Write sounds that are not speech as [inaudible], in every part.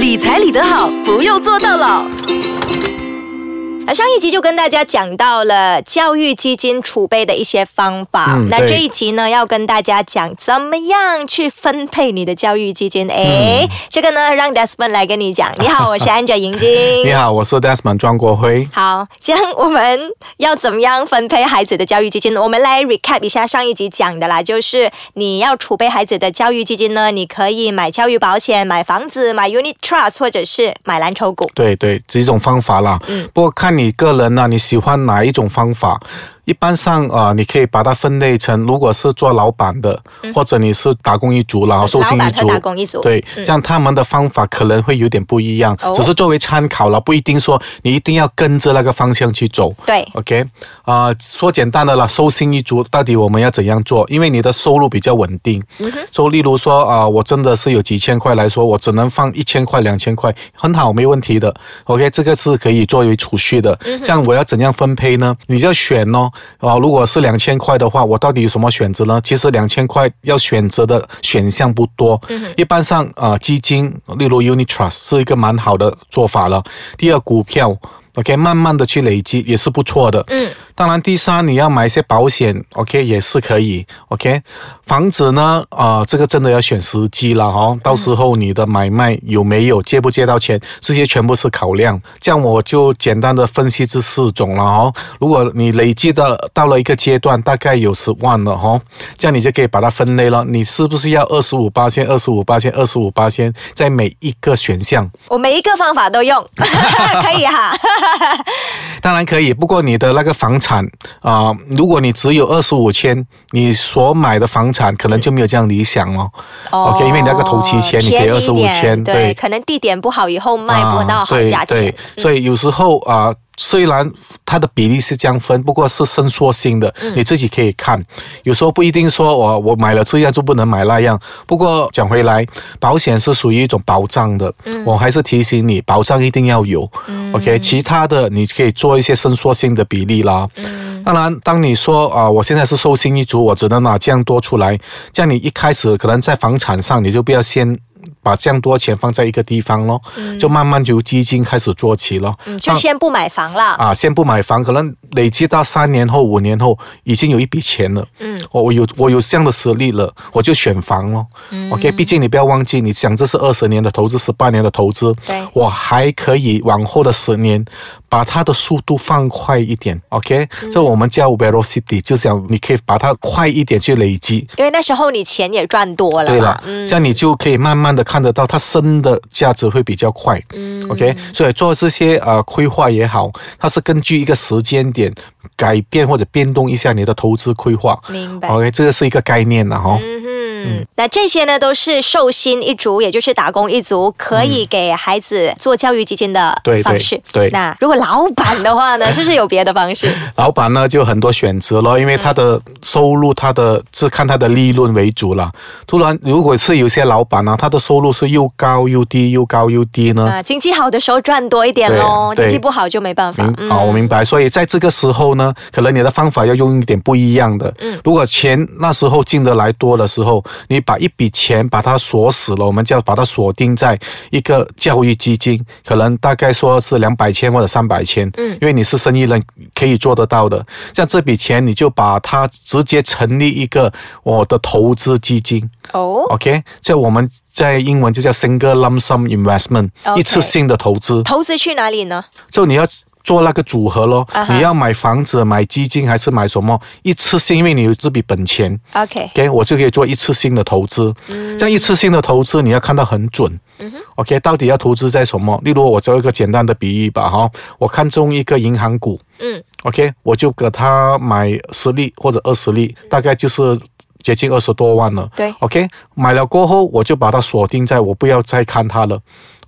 理财理得好，不用做到老。啊，上一集就跟大家讲到了教育基金储备的一些方法，那这一集呢要跟大家讲怎么样去分配你的教育基金。哎、这个呢让 Desmond 来跟你讲。你好，我是 Angel 银晶。[laughs] 你好，我是 Desmond 庄国辉。好，这样我们要怎么样分配孩子的教育基金呢？我们来 recap 一下上一集讲的啦，就是你要储备孩子的教育基金呢，你可以买教育保险、买房子、买 unit trust 或者是买蓝筹股。对对，几种方法啦。嗯不过看你个人呢、你喜欢哪一种方法？一般上啊、呃你可以把它分类成，如果是做老板的，或者你是打工一族，然后受薪一族，打工一族对，嗯这样他们的方法可能会有点不一样，哦只是作为参考了，不一定说你一定要跟着那个方向去走。对 OK，啊、说简单的了，收薪一族到底我们要怎样做？因为你的收入比较稳定，嗯所以例如说啊、我真的是有几千块来说，我只能放一千块、两千块，很好，没问题的。OK，这个是可以作为储蓄的。这样我要怎样分配呢？你就要选哦。啊、如果是两千块的话，我到底有什么选择呢？其实两千块要选择的选项不多。一般上啊、基金，例如 Unit Trust 是一个蛮好的做法了。第二，股票。OK，慢慢的去累积也是不错的。嗯，当然，第三你要买一些保险，OK 也是可以。OK，房子呢，啊、这个真的要选时机了哦。到时候你的买卖有没有借不借到钱，这些全部是考量。这样我就简单的分析这四种了哦。如果你累积的到了一个阶段，大概有十万了哦，这样你就可以把它分类了。你是不是要二十五八千、二十五八千、二十五八千，在每一个选项？我每一个方法都用，[laughs] 可以哈。[laughs] 当然可以，不过你的那个房产啊、如果你只有二十五千，你所买的房产可能就没有这样理想哦。OK，因为你那个头期钱你给二十五千对，可能地点不好，以后卖不到好对价钱。对，所以有时候啊、虽然它的比例是这样分，不过是伸缩性的，嗯你自己可以看。有时候不一定说我我买了这样就不能买那样。不过讲回来，保险是属于一种保障的，嗯我还是提醒你，保障一定要有。OK，其他的你可以做一些伸缩性的比例啦。嗯当然，当你说啊、我现在是寿星一族，我只能拿这样多出来，这样你一开始可能在房产上你就不要先。把这样多钱放在一个地方咯，就慢慢由基金开始做起咯。嗯，就先不买房了。啊，先不买房，可能累积到三年后、五年后，已经有一笔钱了。嗯，我我有我有这样的实力了，我就选房咯。OK，毕竟你不要忘记，你想这是二十年的投资，十八年的投资，对我还可以往后的十年把它的速度放快一点。OK，、这我们叫 velocity，就是讲你可以把它快一点去累积。因为那时候你钱也赚多了。对了，嗯这样你就可以慢慢的看得到它升的价值会比较快。嗯 OK，所以做这些呃规划也好，它是根据一个时间点改变或者变动一下你的投资规划。明白。OK，这个是一个概念了哈、哦。嗯，那这些呢都是寿星一族，也就是打工一族，可以给孩子做教育基金的方式。对那如果老板的话呢，[laughs] 是不是有别的方式？老板呢就很多选择了，因为他的收入，他的是看他的利润为主了。突然，如果是有些老板呢，他的收入是又高又低，又高又低呢，啊，经济好的时候赚多一点喽，经济不好就没办法。明好，我明白。所以在这个时候呢，可能你的方法要用一点不一样的。嗯如果钱那时候进得来多的时候，你把一笔钱把它锁死了，我们叫把它锁定在一个教育基金，可能大概说是两百千或者三百千。嗯因为你是生意人，可以做得到的。像这笔钱，你就把它直接成立一个我的投资基金。哦，OK，这我们在英文就叫 single lump sum investment，、一次性的投资。投资去哪里呢？就你要做那个组合咯你要买房子、买基金还是买什么？一次性，因为你有这笔本钱 OK，，OK，我就可以做一次性的投资。嗯这样一次性的投资，你要看到很准。OK，到底要投资在什么？例如我做一个简单的比喻吧，哈，我看中一个银行股嗯，OK，我就给他买十粒或者二十粒，大概就是接近二十多万了。对，OK，买了过后，我就把它锁定在我不要再看它了。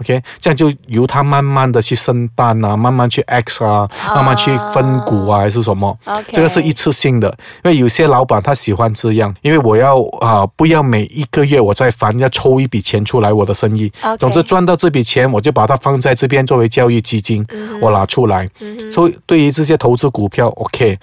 OK，这样就由他慢慢的去生蛋啊，慢慢去 X 啊，慢慢去分股啊，还是什么。OK 这个是一次性的，因为有些老板他喜欢这样，因为我要啊、不要每一个月我在烦要抽一笔钱出来我的生意。总之赚到这笔钱我就把它放在这边作为教育基金，我拿出来。所以对于这些投资股票，OK。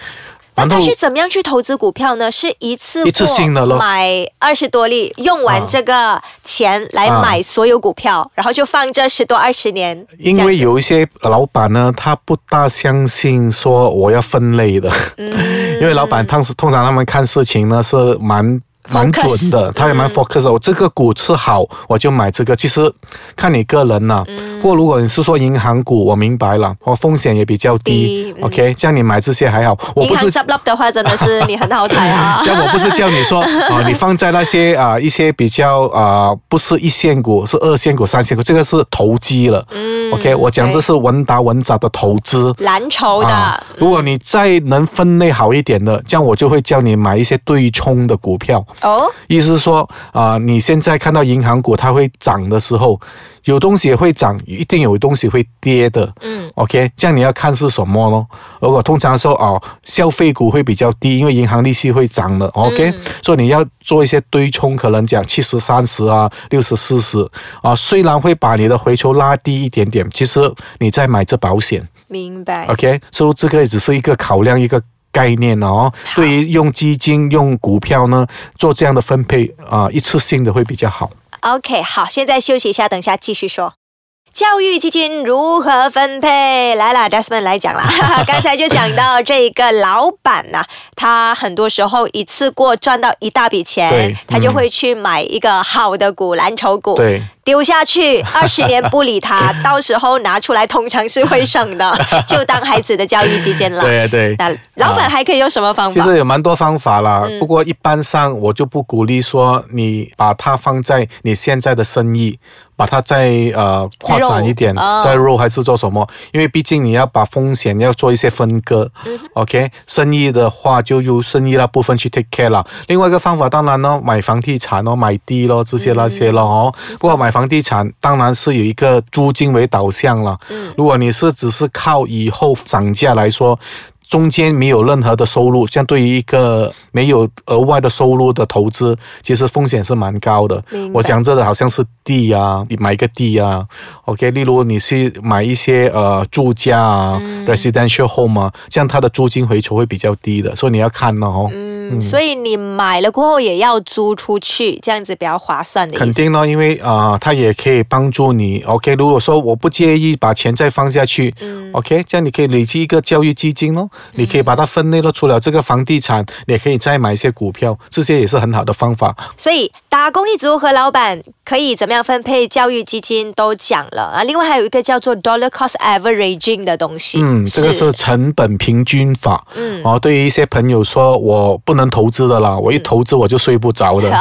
那他是怎么样去投资股票呢？是一次一次性的咯买二十多粒，用完这个钱来啊买所有股票，然后就放这十多二十年。因为有一些老板呢，他不大相信说我要分类的，[laughs] 因为老板当时通常他们看事情呢是蛮。蛮准的，他也蛮 focus 的。我这个股是好，我就买这个。其实看你个人呐、不过如果你是说银行股，我明白了，我风险也比较低。低嗯 OK，这样你买这些还好。我银行不是执笠的话，真的是你很好彩啊！[laughs] 这样我不是叫你说啊、你放在那些啊、一些比较啊、不是一线股，是二线股、三线股，这个是投机了。嗯 OK，我讲这是稳打稳扎的投资。蓝筹的，啊，如果你再能分类好一点的，这样我就会叫你买一些对冲的股票。哦，意思是说，啊、你现在看到银行股它会涨的时候，有东西会涨，一定有东西会跌的。嗯，OK，这样你要看是什么咯。如果通常说哦，消费股会比较低，因为银行利息会涨的。OK，、所以你要做一些对冲，可能讲七十三十啊，六十四十啊，虽然会把你的回抽拉低一点点，其实你在买这保险。明白。OK，所以这个只是一个考量一个概念哦。对于用基金、用股票呢，做这样的分配啊、一次性的会比较好。OK，好，现在休息一下，等一下继续说。教育基金如何分配？来啦 d e s m o n d 来讲啦。[laughs] 刚才就讲到这个老板呐、他很多时候一次过赚到一大笔钱，他就嗯会去买一个好的股，蓝筹股，对，丢下去，二十年不理他，[laughs] 到时候拿出来通常是会省的，[laughs] 就当孩子的教育基金了。对对。那老板还可以用什么方法其法？实有蛮多方法啦，嗯不过一般上我就不鼓励说你把它放在你现在的生意，把它在呃扩展一点，哦再 roll 还是做什么？因为毕竟你要把风险要做一些分割。OK，生嗯意的话就由生意那部分去 take care 了。另外一个方法当然呢，买房地产哦，买地咯，这些那些咯哦。嗯不过买房地产当然是有一个租金为导向了。嗯如果你是只是靠以后涨价来说。中间没有任何的收入，这样对于一个没有额外的收入的投资，其实风险是蛮高的。我讲这个好像是地啊，你买一个地啊，OK，例如你是买一些呃住家啊、residential home 啊，这样它的租金回酬会比较低的，所以你要看哦。嗯，所以你买了过后也要租出去，这样子比较划算。肯定呢，因为啊、呃它也可以帮助你。OK，如果说我不介意把钱再放下去、o k 这样你可以累积一个教育基金咯，你可以把它分类了。除了这个房地产，你也可以再买一些股票，这些也是很好的方法。所以打工一族和老板可以怎么样分配教育基金都讲了啊。另外还有一个叫做 dollar cost averaging 的东西，嗯，这个是成本平均法。嗯哦，对于一些朋友说，我不能投资的啦，我一投资我就睡不着的。[laughs]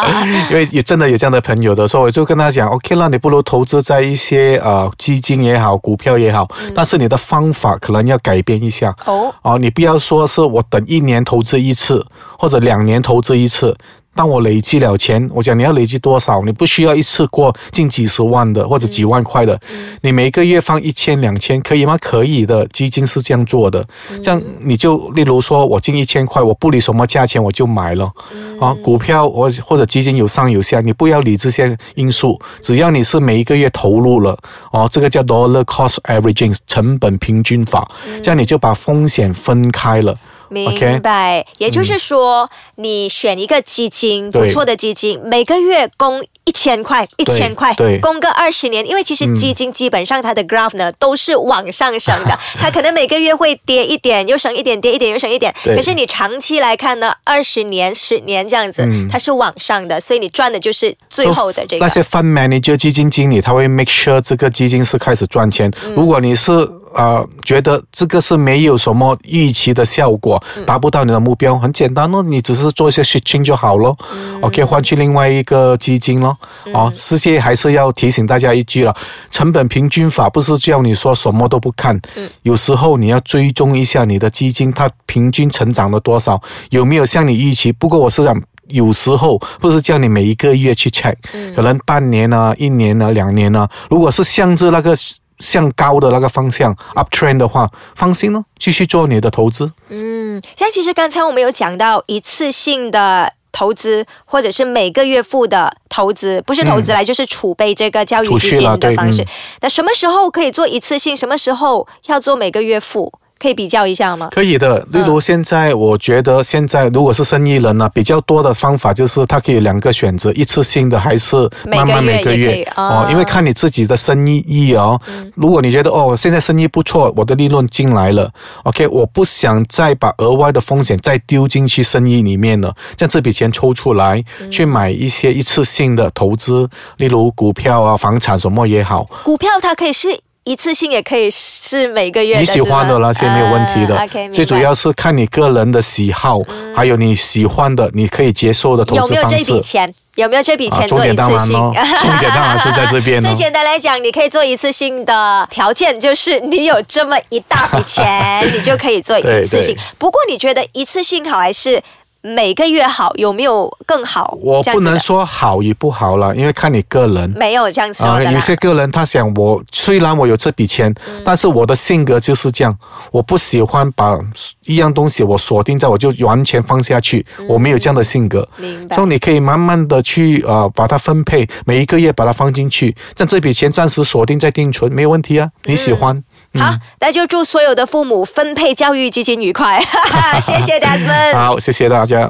[laughs] 因为也真的有这样的朋友的，所以我就跟他讲，OK 那你不如投资在一些呃基金也好，股票也好，但是你的方法可能要改变一下。哦，哦，你不要说是我等一年投资一次，或者两年投资一次。当我累积了钱，我讲你要累积多少？你不需要一次过近几十万的或者几万块的，你每个月放一千两千可以吗？可以的，基金是这样做的。这样你就例如说我进一千块，我不理什么价钱我就买了。啊，股票我或者基金有上有下，你不要理这些因素，只要你是每一个月投入了，哦，这个叫 dollar cost averaging 成本平均法，这样你就把风险分开了。明白。也就是说，你选一个基金，不错的基金，每个月供一千块，一千块，供个二十年。因为其实基金基本上它的 graph 呢都是往上升的，[laughs] 它可能每个月会跌一点，又升一点，跌一点又升一点。可是你长期来看呢，二十年、十年这样子，嗯它是往上的，所以你赚的就是最后的这个那。些 fund manager 基金经理，他会 make sure 这个基金是开始赚钱。嗯如果你是呃觉得这个是没有什么预期的效果，嗯达不到你的目标，很简单哦，你只是做一些 switching 就好了。OK，换嗯去另外一个基金咯。哦，世界还是要提醒大家一句了，成本平均法不是叫你说什么都不看，嗯有时候你要追踪一下你的基金它平均成长了多少，有没有像你预期？不过我是想。有时候不是叫你每一个月去 check，、可能半年啊、一年啊、两年啊，如果是像是那个向高的那个方向 up trend 的话，放心咯，继续做你的投资。嗯，像其实刚才我们有讲到一次性的。投资或者是每个月付的投资，不是投资来、就是储备这个教育储基金的方式嗯。那什么时候可以做一次性？什么时候要做每个月付？可以比较一下吗？可以的，例如现在，我觉得现在如果是生意人呢，比较多的方法就是他可以两个选择，一次性的还是慢慢每个月哦因为看你自己的生意意哦。如果你觉得哦，现在生意不错，我的利润进来了，OK，我不想再把额外的风险再丢进去生意里面了，将这笔钱抽出来去买一些一次性的投资，例如股票啊、房产什么也好。股票它可以是一次性，也可以是每个月你喜欢的那些没有问题的，最主要是看你个人的喜好，还有你喜欢的、你可以接受的投有没有这。笔钱？有没有这笔啊钱做一次性？然咯，[laughs] 重点当然是在这边哦最。简单来讲，你可以做一次性的条件就是你有这么一大笔钱，[laughs] 你就可以做一次性对对。不过你觉得一次性好还是每个月好？有没有更好？我不能说好与不好了，因为看你个人。没有这样说啊，的啦。有些个人他想我虽然我有这笔钱，嗯但是我的性格就是这样，我不喜欢把一样东西我锁定在我就完全放下去，我没有这样的性格。嗯明白所以你可以慢慢的去呃把它分配，每一个月把它放进去，像这笔钱暂时锁定在定存没有问题啊，你喜欢。好，那就祝所有的父母分配教育基金愉快，[laughs] 谢谢 Desmond。好，谢谢大家。